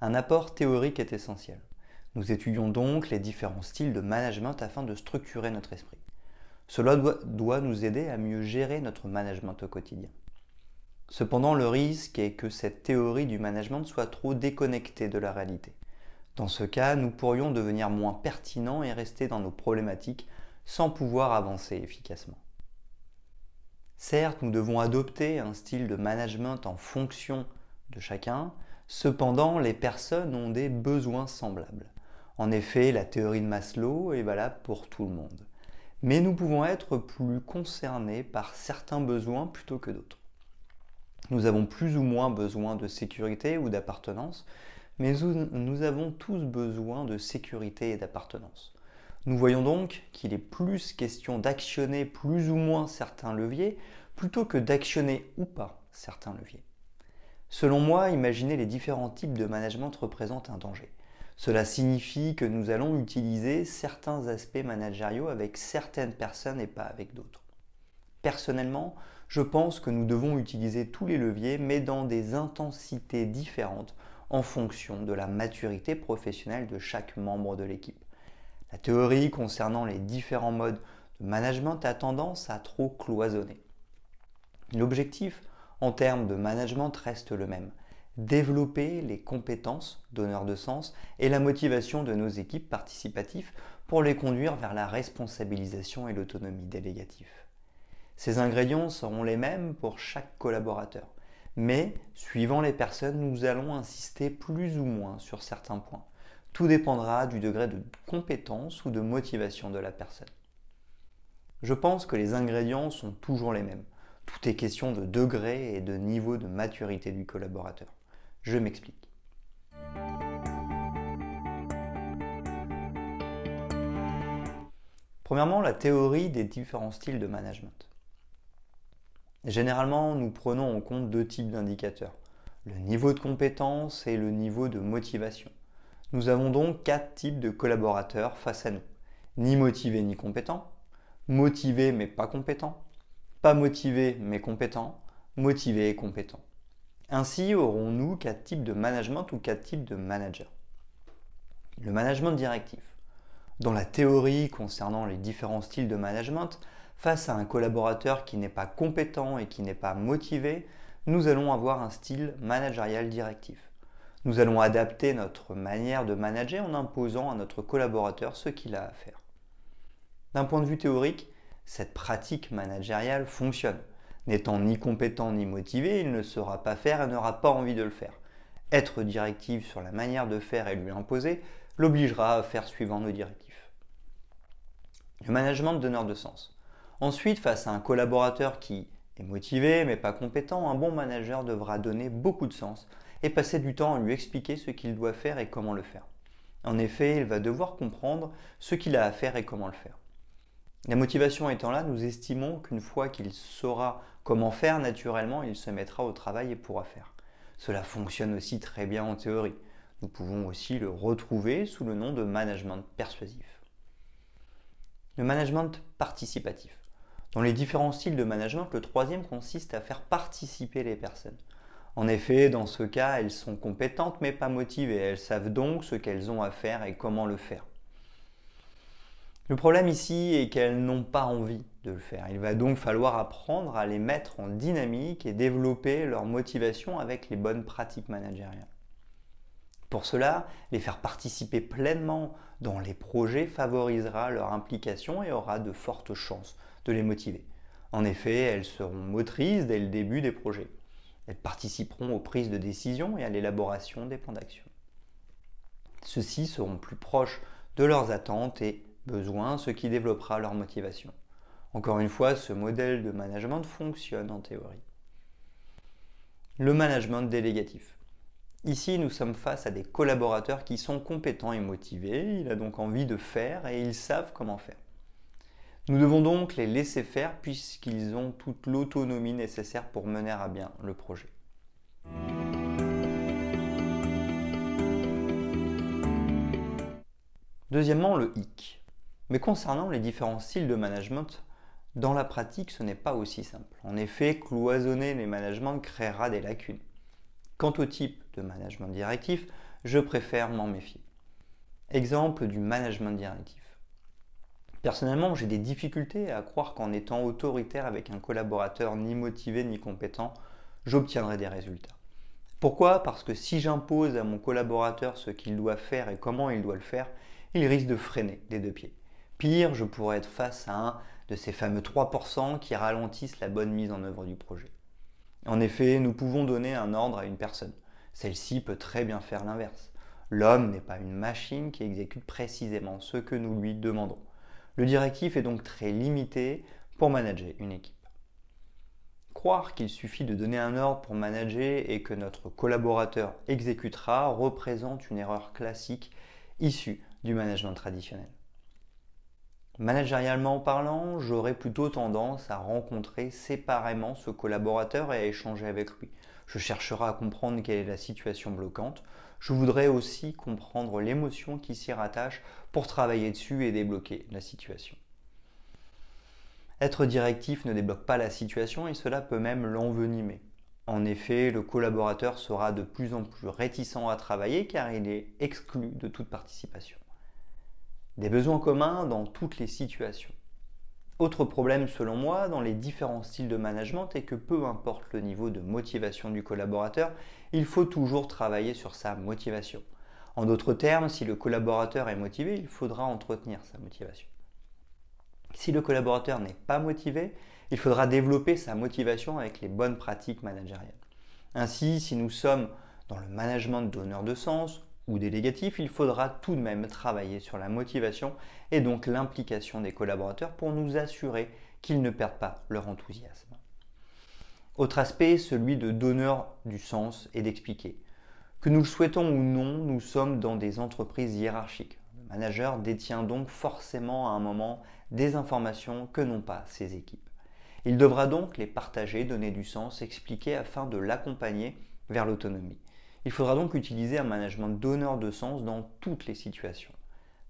un apport théorique est essentiel. Nous étudions donc les différents styles de management afin de structurer notre esprit. Cela doit, nous aider à mieux gérer notre management au quotidien. Cependant, le risque est que cette théorie du management soit trop déconnectée de la réalité. Dans ce cas, nous pourrions devenir moins pertinents et rester dans nos problématiques sans pouvoir avancer efficacement. Certes, nous devons adopter un style de management en fonction de chacun, Cependant, les personnes ont des besoins semblables. En effet, la théorie de Maslow est valable pour tout le monde. Mais nous pouvons être plus concernés par certains besoins plutôt que d'autres. Nous avons plus ou moins besoin de sécurité ou d'appartenance, mais nous avons tous besoin de sécurité et d'appartenance. Nous voyons donc qu'il est plus question d'actionner plus ou moins certains leviers plutôt que d'actionner ou pas certains leviers. Selon moi, imaginer les différents types de management représente un danger. Cela signifie que nous allons utiliser certains aspects managériaux avec certaines personnes et pas avec d'autres. Personnellement, je pense que nous devons utiliser tous les leviers, mais dans des intensités différentes en fonction de la maturité professionnelle de chaque membre de l'équipe. La théorie concernant les différents modes de management a tendance à trop cloisonner. L'objectif en termes de management reste le même. Développer les compétences donneurs de sens et la motivation de nos équipes participatives pour les conduire vers la responsabilisation et l'autonomie délégative. Ces ingrédients seront les mêmes pour chaque collaborateur, mais suivant les personnes, nous allons insister plus ou moins sur certains points. Tout dépendra du degré de compétence ou de motivation de la personne. Je pense que les ingrédients sont toujours les mêmes. Tout est question de degré et de niveau de maturité du collaborateur. Je m'explique. Premièrement, la théorie des différents styles de management. Généralement, nous prenons en compte deux types d'indicateurs, le niveau de compétence et le niveau de motivation. Nous avons donc quatre types de collaborateurs face à nous. Ni motivés ni compétents, motivés mais pas compétents, pas motivé mais compétent, motivé et compétent. Ainsi aurons-nous quatre types de management ou quatre types de managers. Le management directif. Dans la théorie concernant les différents styles de management, face à un collaborateur qui n'est pas compétent et qui n'est pas motivé, nous allons avoir un style managérial directif. Nous allons adapter notre manière de manager en imposant à notre collaborateur ce qu'il a à faire. D'un point de vue théorique, cette pratique managériale fonctionne. N'étant ni compétent ni motivé, il ne saura pas faire et n'aura pas envie de le faire. Être directif sur la manière de faire et lui imposer l'obligera à faire suivant nos directifs. Le management donneur de sens. Ensuite, face à un collaborateur qui est motivé mais pas compétent, un bon manager devra donner beaucoup de sens et passer du temps à lui expliquer ce qu'il doit faire et comment le faire. En effet, il va devoir comprendre ce qu'il a à faire et comment le faire. La motivation étant là, nous estimons qu'une fois qu'il saura comment faire naturellement, il se mettra au travail et pourra faire. Cela fonctionne aussi très bien en théorie. Nous pouvons aussi le retrouver sous le nom de management persuasif. Le management participatif. Dans les différents styles de management, le troisième consiste à faire participer les personnes. En effet, dans ce cas, elles sont compétentes mais pas motivées. Elles savent donc ce qu'elles ont à faire et comment le faire. Le problème ici est qu'elles n'ont pas envie de le faire. Il va donc falloir apprendre à les mettre en dynamique et développer leur motivation avec les bonnes pratiques managériales. Pour cela, les faire participer pleinement dans les projets favorisera leur implication et aura de fortes chances de les motiver. En effet, elles seront motrices dès le début des projets. Elles participeront aux prises de décision et à l'élaboration des plans d'action. Ceux-ci seront plus proches de leurs attentes et ce qui développera leur motivation. Encore une fois, ce modèle de management fonctionne en théorie. Le management délégatif. Ici, nous sommes face à des collaborateurs qui sont compétents et motivés, il a donc envie de faire et ils savent comment faire. Nous devons donc les laisser faire puisqu'ils ont toute l'autonomie nécessaire pour mener à bien le projet. Deuxièmement, le hic. Mais concernant les différents styles de management, dans la pratique, ce n'est pas aussi simple. En effet, cloisonner les managements créera des lacunes. Quant au type de management directif, je préfère m'en méfier. Exemple du management directif. Personnellement, j'ai des difficultés à croire qu'en étant autoritaire avec un collaborateur ni motivé ni compétent, j'obtiendrai des résultats. Pourquoi? Parce que si j'impose à mon collaborateur ce qu'il doit faire et comment il doit le faire, il risque de freiner des deux pieds. Pire, je pourrais être face à un de ces fameux 3% qui ralentissent la bonne mise en œuvre du projet. En effet, nous pouvons donner un ordre à une personne. Celle-ci peut très bien faire l'inverse. L'homme n'est pas une machine qui exécute précisément ce que nous lui demandons. Le directif est donc très limité pour manager une équipe. Croire qu'il suffit de donner un ordre pour manager et que notre collaborateur exécutera représente une erreur classique issue du management traditionnel. Managérialement parlant, j'aurais plutôt tendance à rencontrer séparément ce collaborateur et à échanger avec lui. Je chercherai à comprendre quelle est la situation bloquante. Je voudrais aussi comprendre l'émotion qui s'y rattache pour travailler dessus et débloquer la situation. Être directif ne débloque pas la situation et cela peut même l'envenimer. En effet, le collaborateur sera de plus en plus réticent à travailler car il est exclu de toute participation des besoins communs dans toutes les situations. Autre problème selon moi dans les différents styles de management est que peu importe le niveau de motivation du collaborateur, il faut toujours travailler sur sa motivation. En d'autres termes, si le collaborateur est motivé, il faudra entretenir sa motivation. Si le collaborateur n'est pas motivé, il faudra développer sa motivation avec les bonnes pratiques managériales. Ainsi, si nous sommes dans le management donneur de sens ou délégatif, il faudra tout de même travailler sur la motivation et donc l'implication des collaborateurs pour nous assurer qu'ils ne perdent pas leur enthousiasme. Autre aspect, celui de donneur du sens et d'expliquer. Que nous le souhaitons ou non, nous sommes dans des entreprises hiérarchiques. Le manager détient donc forcément à un moment des informations que n'ont pas ses équipes. Il devra donc les partager, donner du sens, expliquer afin de l'accompagner vers l'autonomie. Il faudra donc utiliser un management donneur de sens dans toutes les situations.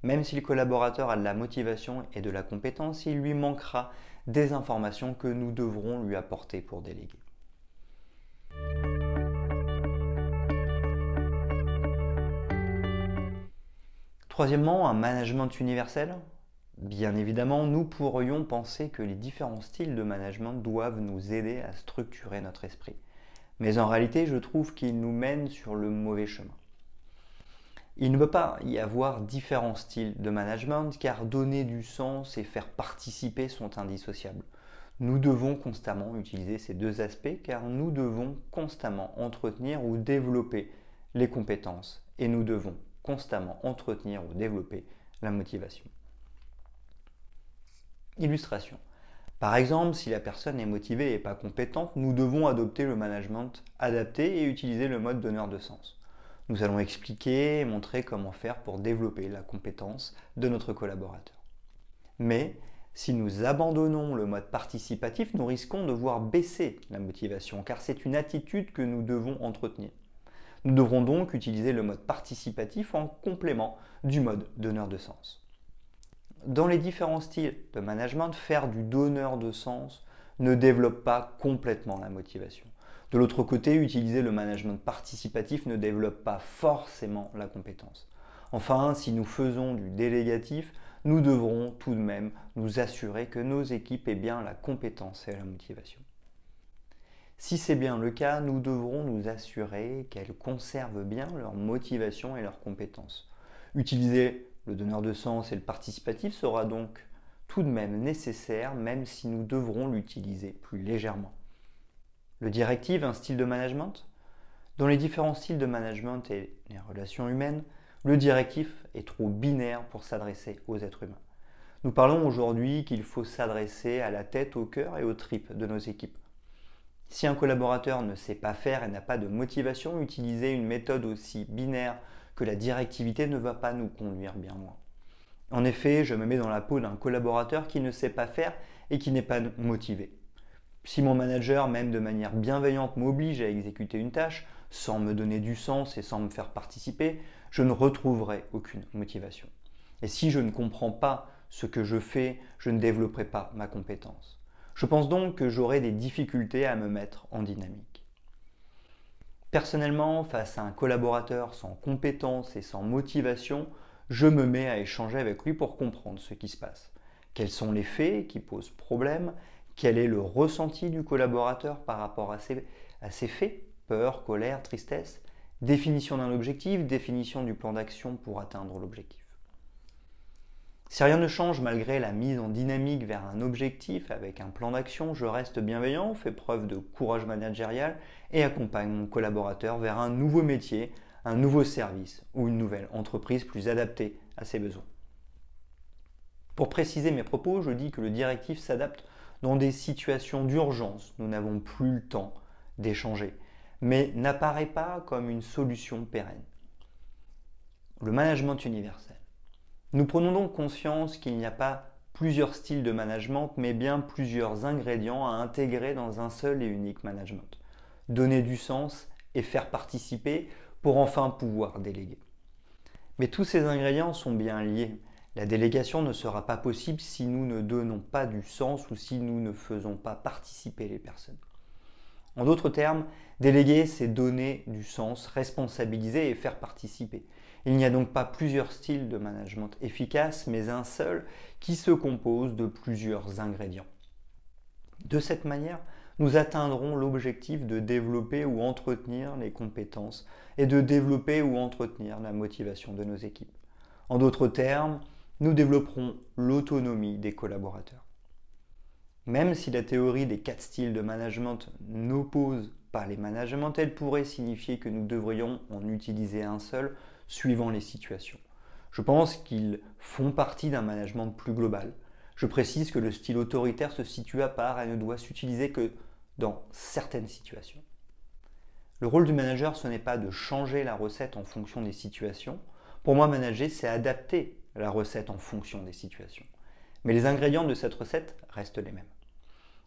Même si le collaborateur a de la motivation et de la compétence, il lui manquera des informations que nous devrons lui apporter pour déléguer. Troisièmement, un management universel. Bien évidemment, nous pourrions penser que les différents styles de management doivent nous aider à structurer notre esprit. Mais en réalité, je trouve qu'il nous mène sur le mauvais chemin. Il ne peut pas y avoir différents styles de management car donner du sens et faire participer sont indissociables. Nous devons constamment utiliser ces deux aspects car nous devons constamment entretenir ou développer les compétences et nous devons constamment entretenir ou développer la motivation. Illustration. Par exemple, si la personne est motivée et pas compétente, nous devons adopter le management adapté et utiliser le mode donneur de sens. Nous allons expliquer et montrer comment faire pour développer la compétence de notre collaborateur. Mais si nous abandonnons le mode participatif, nous risquons de voir baisser la motivation, car c'est une attitude que nous devons entretenir. Nous devrons donc utiliser le mode participatif en complément du mode donneur de sens dans les différents styles de management, faire du donneur de sens ne développe pas complètement la motivation. De l'autre côté, utiliser le management participatif ne développe pas forcément la compétence. Enfin, si nous faisons du délégatif, nous devrons tout de même nous assurer que nos équipes aient bien la compétence et la motivation. Si c'est bien le cas, nous devrons nous assurer qu'elles conservent bien leur motivation et leurs compétences. Utiliser le donneur de sens et le participatif sera donc tout de même nécessaire, même si nous devrons l'utiliser plus légèrement. Le directive, un style de management? Dans les différents styles de management et les relations humaines, le directif est trop binaire pour s'adresser aux êtres humains. Nous parlons aujourd'hui qu'il faut s'adresser à la tête, au cœur et aux tripes de nos équipes. Si un collaborateur ne sait pas faire et n'a pas de motivation, utiliser une méthode aussi binaire que la directivité ne va pas nous conduire bien loin. En effet, je me mets dans la peau d'un collaborateur qui ne sait pas faire et qui n'est pas motivé. Si mon manager, même de manière bienveillante, m'oblige à exécuter une tâche, sans me donner du sens et sans me faire participer, je ne retrouverai aucune motivation. Et si je ne comprends pas ce que je fais, je ne développerai pas ma compétence. Je pense donc que j'aurai des difficultés à me mettre en dynamique. Personnellement, face à un collaborateur sans compétence et sans motivation, je me mets à échanger avec lui pour comprendre ce qui se passe. Quels sont les faits qui posent problème? Quel est le ressenti du collaborateur par rapport à ces faits? Peur, colère, tristesse? Définition d'un objectif, définition du plan d'action pour atteindre l'objectif. Si rien ne change malgré la mise en dynamique vers un objectif avec un plan d'action, je reste bienveillant, fais preuve de courage managérial et accompagne mon collaborateur vers un nouveau métier, un nouveau service ou une nouvelle entreprise plus adaptée à ses besoins. Pour préciser mes propos, je dis que le directif s'adapte dans des situations d'urgence. Nous n'avons plus le temps d'échanger, mais n'apparaît pas comme une solution pérenne. Le management universel. Nous prenons donc conscience qu'il n'y a pas plusieurs styles de management, mais bien plusieurs ingrédients à intégrer dans un seul et unique management. Donner du sens et faire participer pour enfin pouvoir déléguer. Mais tous ces ingrédients sont bien liés. La délégation ne sera pas possible si nous ne donnons pas du sens ou si nous ne faisons pas participer les personnes. En d'autres termes, déléguer, c'est donner du sens, responsabiliser et faire participer. Il n'y a donc pas plusieurs styles de management efficaces, mais un seul qui se compose de plusieurs ingrédients. De cette manière, nous atteindrons l'objectif de développer ou entretenir les compétences et de développer ou entretenir la motivation de nos équipes. En d'autres termes, nous développerons l'autonomie des collaborateurs. Même si la théorie des quatre styles de management n'oppose pas les managements, elle pourrait signifier que nous devrions en utiliser un seul suivant les situations. Je pense qu'ils font partie d'un management plus global. Je précise que le style autoritaire se situe à part et ne doit s'utiliser que dans certaines situations. Le rôle du manager, ce n'est pas de changer la recette en fonction des situations. Pour moi, manager, c'est adapter la recette en fonction des situations. Mais les ingrédients de cette recette restent les mêmes.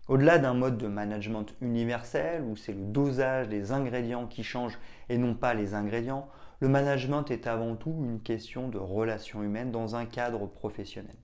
Au-delà d'un mode de management universel où c'est le dosage des ingrédients qui change et non pas les ingrédients, le management est avant tout une question de relations humaines dans un cadre professionnel.